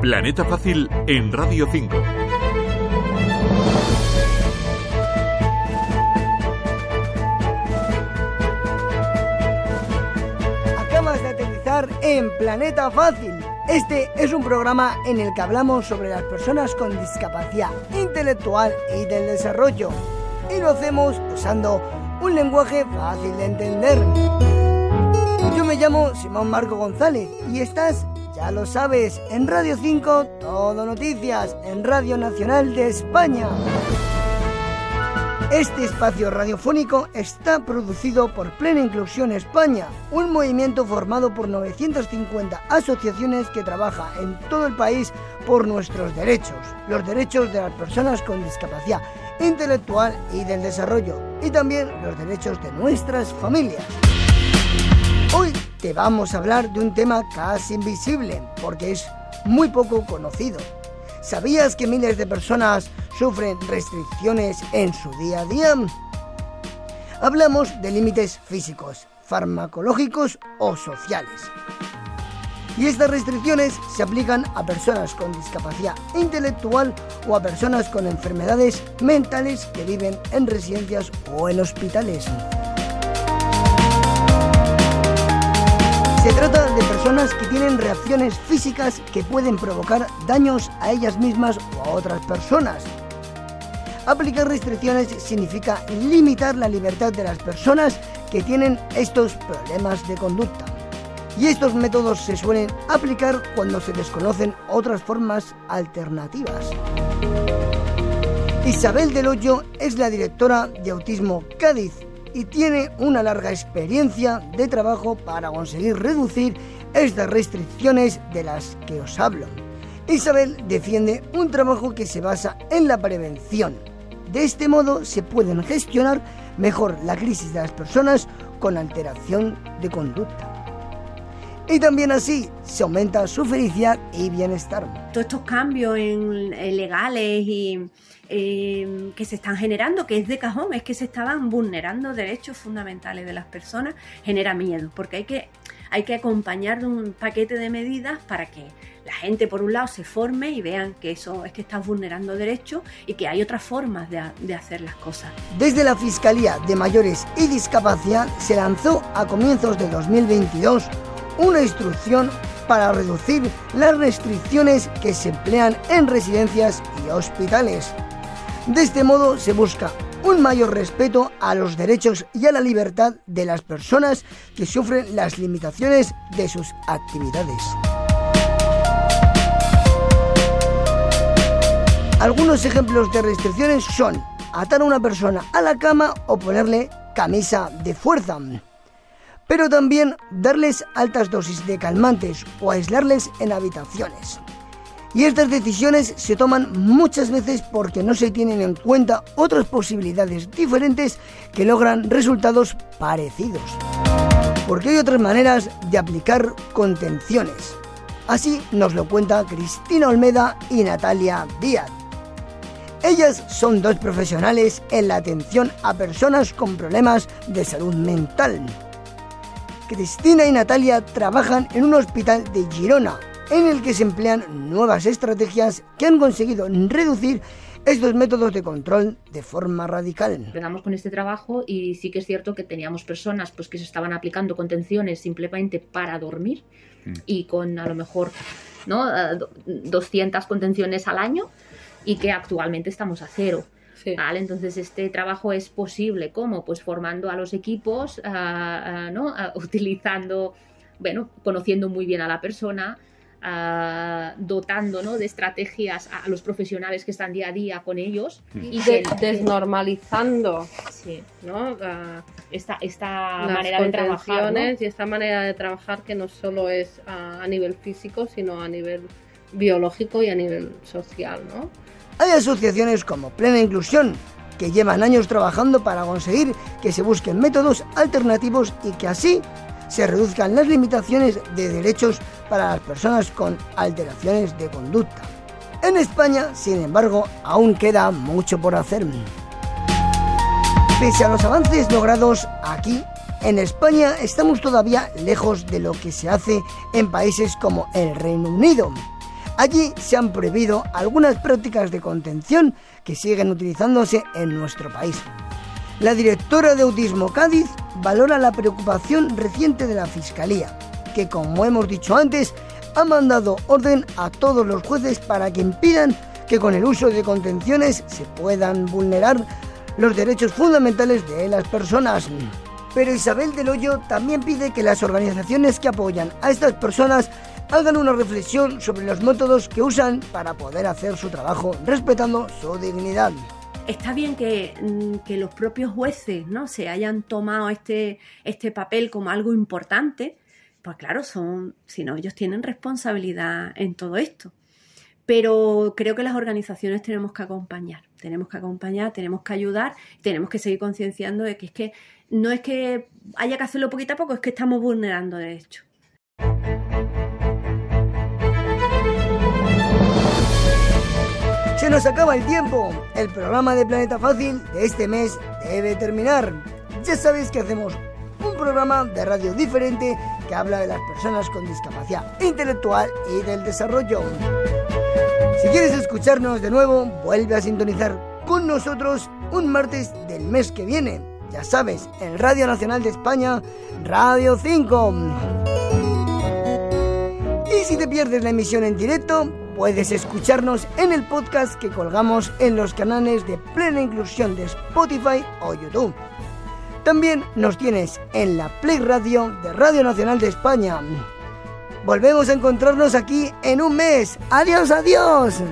Planeta Fácil en Radio 5. Acabas de aterrizar en Planeta Fácil. Este es un programa en el que hablamos sobre las personas con discapacidad intelectual y del desarrollo. Y lo hacemos usando un lenguaje fácil de entender. Yo me llamo Simón Marco González y estás, ya lo sabes, en Radio 5, Todo Noticias, en Radio Nacional de España. Este espacio radiofónico está producido por Plena Inclusión España, un movimiento formado por 950 asociaciones que trabaja en todo el país por nuestros derechos, los derechos de las personas con discapacidad intelectual y del desarrollo, y también los derechos de nuestras familias. Hoy te vamos a hablar de un tema casi invisible, porque es muy poco conocido. ¿Sabías que miles de personas sufren restricciones en su día a día? Hablamos de límites físicos, farmacológicos o sociales. Y estas restricciones se aplican a personas con discapacidad intelectual o a personas con enfermedades mentales que viven en residencias o en hospitales. Se trata de personas que tienen reacciones físicas que pueden provocar daños a ellas mismas o a otras personas. Aplicar restricciones significa limitar la libertad de las personas que tienen estos problemas de conducta. Y estos métodos se suelen aplicar cuando se desconocen otras formas alternativas. Isabel Del Hoyo es la directora de Autismo Cádiz y tiene una larga experiencia de trabajo para conseguir reducir estas restricciones de las que os hablo. Isabel defiende un trabajo que se basa en la prevención. De este modo se pueden gestionar mejor la crisis de las personas con alteración de conducta. Y también así se aumenta su felicidad y bienestar. Todos estos cambios en, en legales y eh, que se están generando, que es de cajón, es que se estaban vulnerando derechos fundamentales de las personas, genera miedo, porque hay que, hay que acompañar de un paquete de medidas para que la gente, por un lado, se forme y vean que eso es que están vulnerando derechos y que hay otras formas de, de hacer las cosas. Desde la Fiscalía de Mayores y Discapacidad se lanzó a comienzos de 2022 una instrucción para reducir las restricciones que se emplean en residencias y hospitales. De este modo se busca un mayor respeto a los derechos y a la libertad de las personas que sufren las limitaciones de sus actividades. Algunos ejemplos de restricciones son atar a una persona a la cama o ponerle camisa de fuerza, pero también darles altas dosis de calmantes o aislarles en habitaciones. Y estas decisiones se toman muchas veces porque no se tienen en cuenta otras posibilidades diferentes que logran resultados parecidos. Porque hay otras maneras de aplicar contenciones. Así nos lo cuenta Cristina Olmeda y Natalia Díaz. Ellas son dos profesionales en la atención a personas con problemas de salud mental. Cristina y Natalia trabajan en un hospital de Girona, en el que se emplean nuevas estrategias que han conseguido reducir estos métodos de control de forma radical. Empezamos con este trabajo y sí que es cierto que teníamos personas pues, que se estaban aplicando contenciones simplemente para dormir mm. y con a lo mejor ¿no? 200 contenciones al año y que actualmente estamos a cero. ¿Vale? Entonces este trabajo es posible, ¿cómo? Pues formando a los equipos, ¿no? utilizando, bueno, conociendo muy bien a la persona, Uh, dotando ¿no? de estrategias a, los profesionales que están día a día con ellos y de, desnormalizando sí, ¿no? uh, esta, esta manera de trabajar ¿no? y esta manera de trabajar que no solo es uh, a nivel físico sino a nivel biológico y a nivel social ¿no? Hay asociaciones como Plena Inclusión que llevan años trabajando para conseguir que se busquen métodos alternativos y que así se reduzcan las limitaciones de derechos para las personas con alteraciones de conducta. En España, sin embargo, aún queda mucho por hacer. Pese a los avances logrados aquí, en España estamos todavía lejos de lo que se hace en países como el Reino Unido. Allí se han prohibido algunas prácticas de contención que siguen utilizándose en nuestro país. La directora de Autismo Cádiz valora la preocupación reciente de la Fiscalía, que como hemos dicho antes, ha mandado orden a todos los jueces para que impidan que con el uso de contenciones se puedan vulnerar los derechos fundamentales de las personas. Pero Isabel del Hoyo también pide que las organizaciones que apoyan a estas personas hagan una reflexión sobre los métodos que usan para poder hacer su trabajo respetando su dignidad. Está bien que, mm, que los propios jueces ¿no? se hayan tomado este, este papel como algo importante, pues claro, son, si no, ellos tienen responsabilidad en todo esto. Pero creo que las organizaciones tenemos que acompañar, tenemos que acompañar, tenemos que ayudar, tenemos que seguir concienciando de que es que no es que haya que hacerlo poquito a poco, es que estamos vulnerando derechos. Nos acaba el tiempo. El programa de Planeta Fácil de este mes debe terminar. Ya sabéis que hacemos un programa de radio diferente que habla de las personas con discapacidad intelectual y del desarrollo. Si quieres escucharnos de nuevo, vuelve a sintonizar con nosotros un martes del mes que viene. Ya sabes, en Radio Nacional de España, Radio 5. Y si te pierdes la emisión en directo, puedes escucharnos en el podcast que colgamos en los canales de Plena Inclusión de Spotify o YouTube. También nos tienes en la Play Radio de Radio Nacional de España. Volvemos a encontrarnos aquí en un mes. Adiós, adiós.